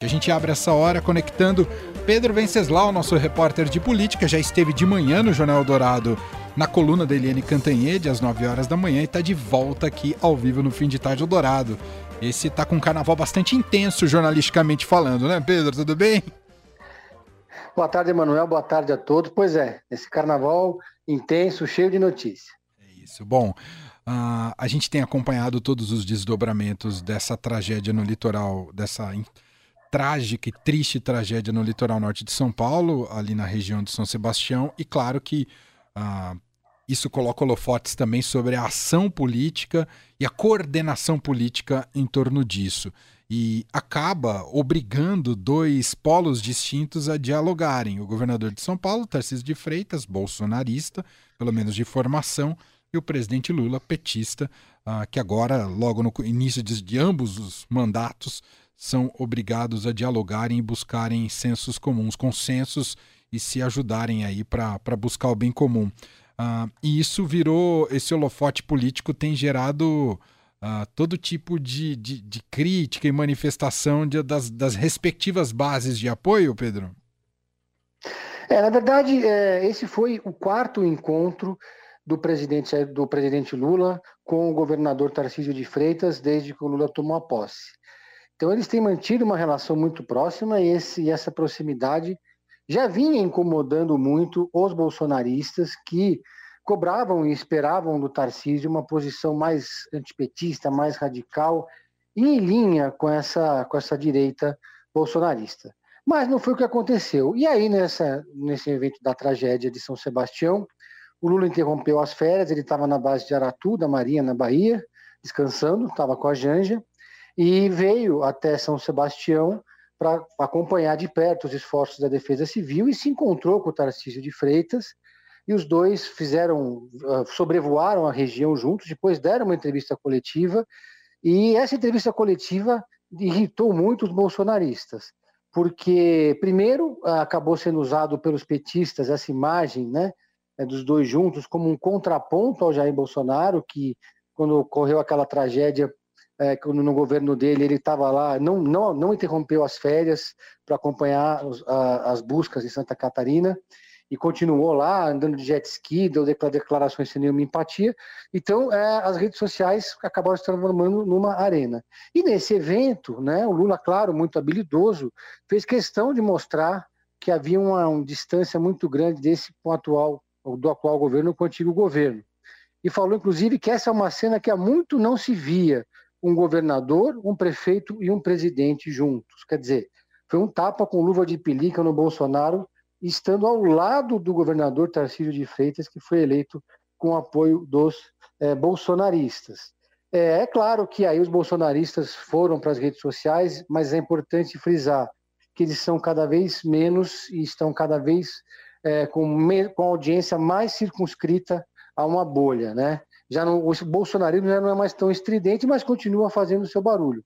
A gente abre essa hora conectando Pedro Venceslau, nosso repórter de política, já esteve de manhã no Jornal Dourado na coluna da Eliane Cantanhede, às 9 horas da manhã, e está de volta aqui ao vivo no Fim de Tarde Dourado. Esse tá com um carnaval bastante intenso, jornalisticamente falando, né, Pedro? Tudo bem? Boa tarde, Emanuel. Boa tarde a todos. Pois é, esse carnaval intenso, cheio de notícias. É isso. Bom, uh, a gente tem acompanhado todos os desdobramentos dessa tragédia no litoral, dessa trágica e triste tragédia no litoral norte de São Paulo, ali na região de São Sebastião, e claro que ah, isso coloca holofotes também sobre a ação política e a coordenação política em torno disso. E acaba obrigando dois polos distintos a dialogarem. O governador de São Paulo, Tarcísio de Freitas, bolsonarista, pelo menos de formação, e o presidente Lula, petista, ah, que agora, logo no início de, de ambos os mandatos, são obrigados a dialogarem e buscarem sensos comuns, consensos e se ajudarem aí para buscar o bem comum. Uh, e isso virou, esse holofote político tem gerado uh, todo tipo de, de, de, crítica e manifestação de, das, das respectivas bases de apoio, Pedro? É, na verdade, é, esse foi o quarto encontro do presidente, do presidente Lula com o governador Tarcísio de Freitas desde que o Lula tomou a posse. Então, eles têm mantido uma relação muito próxima e, esse, e essa proximidade já vinha incomodando muito os bolsonaristas que cobravam e esperavam do Tarcísio uma posição mais antipetista, mais radical e em linha com essa, com essa direita bolsonarista. Mas não foi o que aconteceu. E aí, nessa, nesse evento da tragédia de São Sebastião, o Lula interrompeu as férias, ele estava na base de Aratu, da Marinha, na Bahia, descansando, estava com a Janja, e veio até São Sebastião para acompanhar de perto os esforços da Defesa Civil e se encontrou com o Tarcísio de Freitas. E os dois fizeram ah, sobrevoaram a região juntos, depois deram uma entrevista coletiva. E essa entrevista coletiva irritou muito os bolsonaristas, porque primeiro acabou sendo usado pelos petistas essa imagem, né, dos dois juntos como um contraponto ao Jair Bolsonaro que quando ocorreu aquela tragédia é, quando no governo dele ele estava lá, não, não, não interrompeu as férias para acompanhar os, a, as buscas em Santa Catarina e continuou lá andando de jet ski, deu declarações sem nenhuma empatia. Então, é, as redes sociais acabaram se transformando numa arena. E nesse evento, né, o Lula, claro, muito habilidoso, fez questão de mostrar que havia uma, uma distância muito grande desse com atual, do atual governo com o antigo governo. E falou, inclusive, que essa é uma cena que há muito não se via um governador, um prefeito e um presidente juntos. Quer dizer, foi um tapa com luva de pelica no Bolsonaro, estando ao lado do governador Tarcísio de Freitas, que foi eleito com apoio dos é, bolsonaristas. É, é, claro que aí os bolsonaristas foram para as redes sociais, mas é importante frisar que eles são cada vez menos e estão cada vez é, com, com audiência mais circunscrita a uma bolha, né? Já não, o bolsonarismo já não é mais tão estridente, mas continua fazendo seu barulho.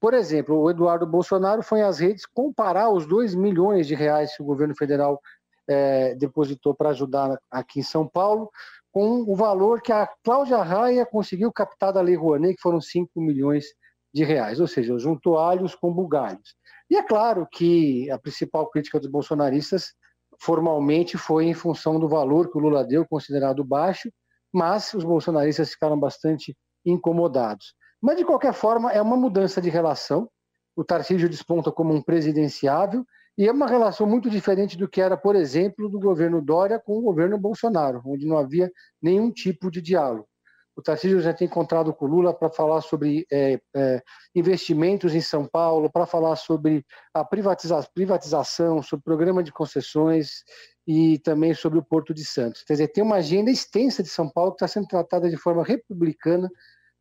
Por exemplo, o Eduardo Bolsonaro foi às redes comparar os 2 milhões de reais que o governo federal é, depositou para ajudar aqui em São Paulo, com o valor que a Cláudia Raia conseguiu captar da Lei Rouanet, que foram 5 milhões de reais, ou seja, juntou alhos com bugalhos. E é claro que a principal crítica dos bolsonaristas formalmente foi em função do valor que o Lula deu, considerado baixo, mas os bolsonaristas ficaram bastante incomodados. Mas, de qualquer forma, é uma mudança de relação. O Tarcísio desponta como um presidenciável e é uma relação muito diferente do que era, por exemplo, do governo Dória com o governo Bolsonaro, onde não havia nenhum tipo de diálogo. O Tarcísio já tem encontrado com o Lula para falar sobre é, é, investimentos em São Paulo, para falar sobre a privatiza privatização, sobre o programa de concessões e também sobre o Porto de Santos. Quer dizer, tem uma agenda extensa de São Paulo que está sendo tratada de forma republicana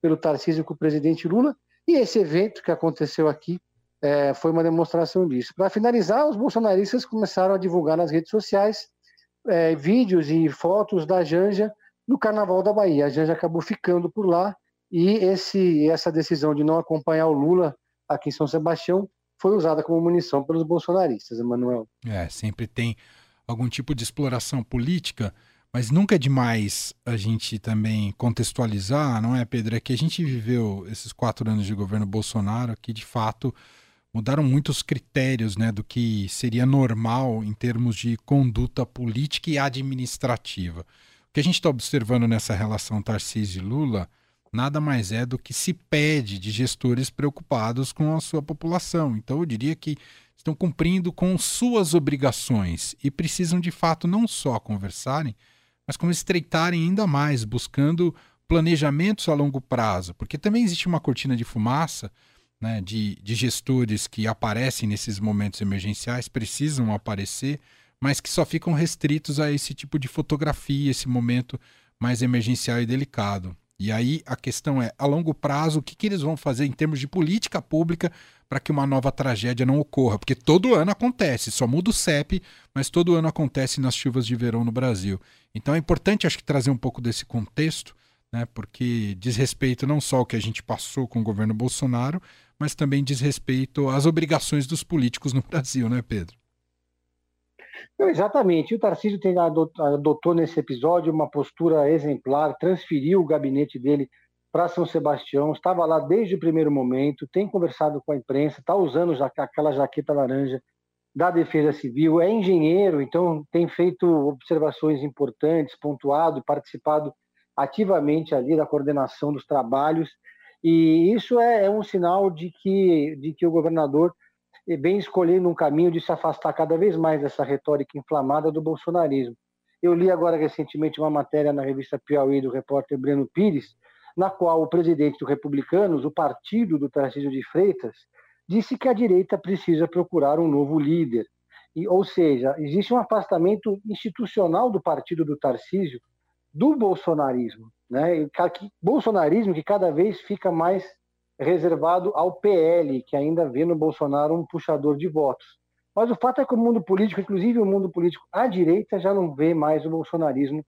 pelo Tarcísio com o presidente Lula, e esse evento que aconteceu aqui é, foi uma demonstração disso. Para finalizar, os bolsonaristas começaram a divulgar nas redes sociais é, vídeos e fotos da Janja no Carnaval da Bahia. A Janja acabou ficando por lá e esse, essa decisão de não acompanhar o Lula aqui em São Sebastião foi usada como munição pelos bolsonaristas, Emanuel. É, sempre tem algum tipo de exploração política, mas nunca é demais a gente também contextualizar, não é, Pedro? É que a gente viveu esses quatro anos de governo Bolsonaro que, de fato, mudaram muitos critérios né, do que seria normal em termos de conduta política e administrativa. O que a gente está observando nessa relação Tarcísio e Lula nada mais é do que se pede de gestores preocupados com a sua população. Então, eu diria que estão cumprindo com suas obrigações e precisam de fato não só conversarem, mas como estreitarem ainda mais, buscando planejamentos a longo prazo, porque também existe uma cortina de fumaça né, de, de gestores que aparecem nesses momentos emergenciais, precisam aparecer, mas que só ficam restritos a esse tipo de fotografia, esse momento mais emergencial e delicado. E aí a questão é, a longo prazo, o que, que eles vão fazer em termos de política pública para que uma nova tragédia não ocorra? Porque todo ano acontece, só muda o CEP, mas todo ano acontece nas chuvas de verão no Brasil. Então é importante, acho que, trazer um pouco desse contexto, né, porque diz respeito não só ao que a gente passou com o governo Bolsonaro, mas também diz respeito às obrigações dos políticos no Brasil, né, Pedro? Não, exatamente. O Tarcísio tem, adotou nesse episódio uma postura exemplar, transferiu o gabinete dele para São Sebastião, estava lá desde o primeiro momento, tem conversado com a imprensa, está usando já, aquela jaqueta laranja da Defesa Civil, é engenheiro, então tem feito observações importantes, pontuado, participado ativamente ali da coordenação dos trabalhos, e isso é, é um sinal de que, de que o governador vem escolhendo um caminho de se afastar cada vez mais dessa retórica inflamada do bolsonarismo. Eu li agora recentemente uma matéria na revista Piauí do repórter Breno Pires, na qual o presidente do Republicanos, o partido do Tarcísio de Freitas, disse que a direita precisa procurar um novo líder. E, ou seja, existe um afastamento institucional do partido do Tarcísio do bolsonarismo. Né? Bolsonarismo que cada vez fica mais reservado ao PL, que ainda vê no Bolsonaro um puxador de votos. Mas o fato é que o mundo político, inclusive o mundo político à direita, já não vê mais o bolsonarismo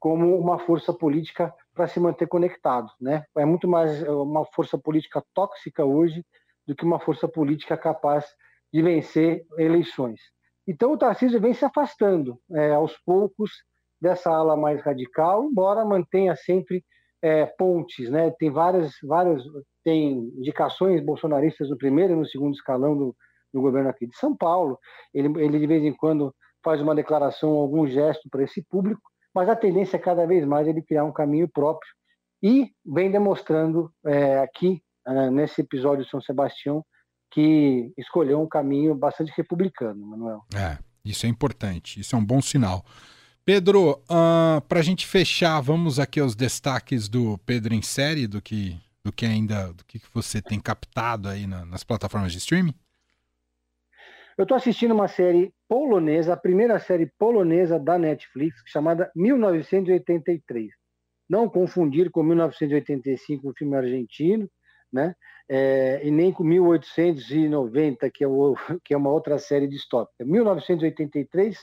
como uma força política para se manter conectado. Né? É muito mais uma força política tóxica hoje do que uma força política capaz de vencer eleições. Então o Tarcísio vem se afastando é, aos poucos dessa ala mais radical, embora mantenha sempre é, pontes, né? Tem várias, várias, tem indicações bolsonaristas no primeiro e no segundo escalão do, do governo aqui de São Paulo. Ele, ele de vez em quando faz uma declaração, algum gesto para esse público, mas a tendência é cada vez mais ele criar um caminho próprio e vem demonstrando é, aqui é, nesse episódio de São Sebastião que escolheu um caminho bastante republicano, Manuel. É, isso é importante, isso é um bom sinal. Pedro, uh, ah, para a gente fechar, vamos aqui aos destaques do Pedro em série, do que, do que ainda, do que você tem captado aí na, nas plataformas de streaming? Eu estou assistindo uma série polonesa, a primeira série polonesa da Netflix, chamada 1983. Não confundir com 1985, o filme argentino, né? É, e nem com 1890, que é, o, que é uma outra série distópica. 1983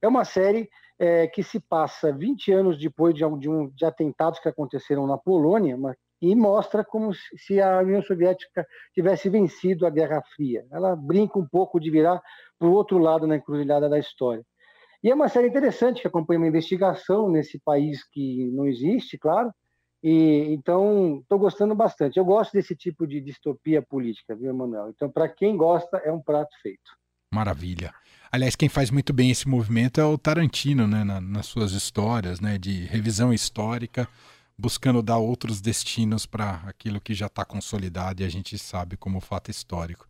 é uma série é, que se passa 20 anos depois de, de, um, de atentados que aconteceram na Polônia mas, e mostra como se a União Soviética tivesse vencido a Guerra Fria. Ela brinca um pouco de virar para o outro lado na encruzilhada da história. E é uma série interessante que acompanha uma investigação nesse país que não existe, claro. E então estou gostando bastante. Eu gosto desse tipo de distopia política, viu, Emanuel? Então, para quem gosta, é um prato feito. Maravilha. Aliás, quem faz muito bem esse movimento é o Tarantino, né, na, nas suas histórias, né, de revisão histórica, buscando dar outros destinos para aquilo que já está consolidado e a gente sabe como fato histórico.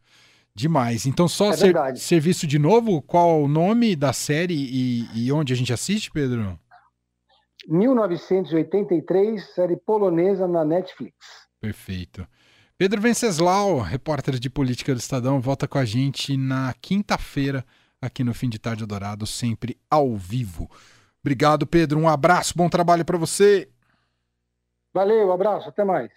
Demais. Então, só é ser, serviço de novo, qual o nome da série e, e onde a gente assiste, Pedro? 1983, série polonesa na Netflix. Perfeito. Pedro Venceslau, repórter de política do Estadão, volta com a gente na quinta-feira aqui no Fim de Tarde Dourado, sempre ao vivo. Obrigado, Pedro. Um abraço, bom trabalho para você. Valeu, abraço, até mais.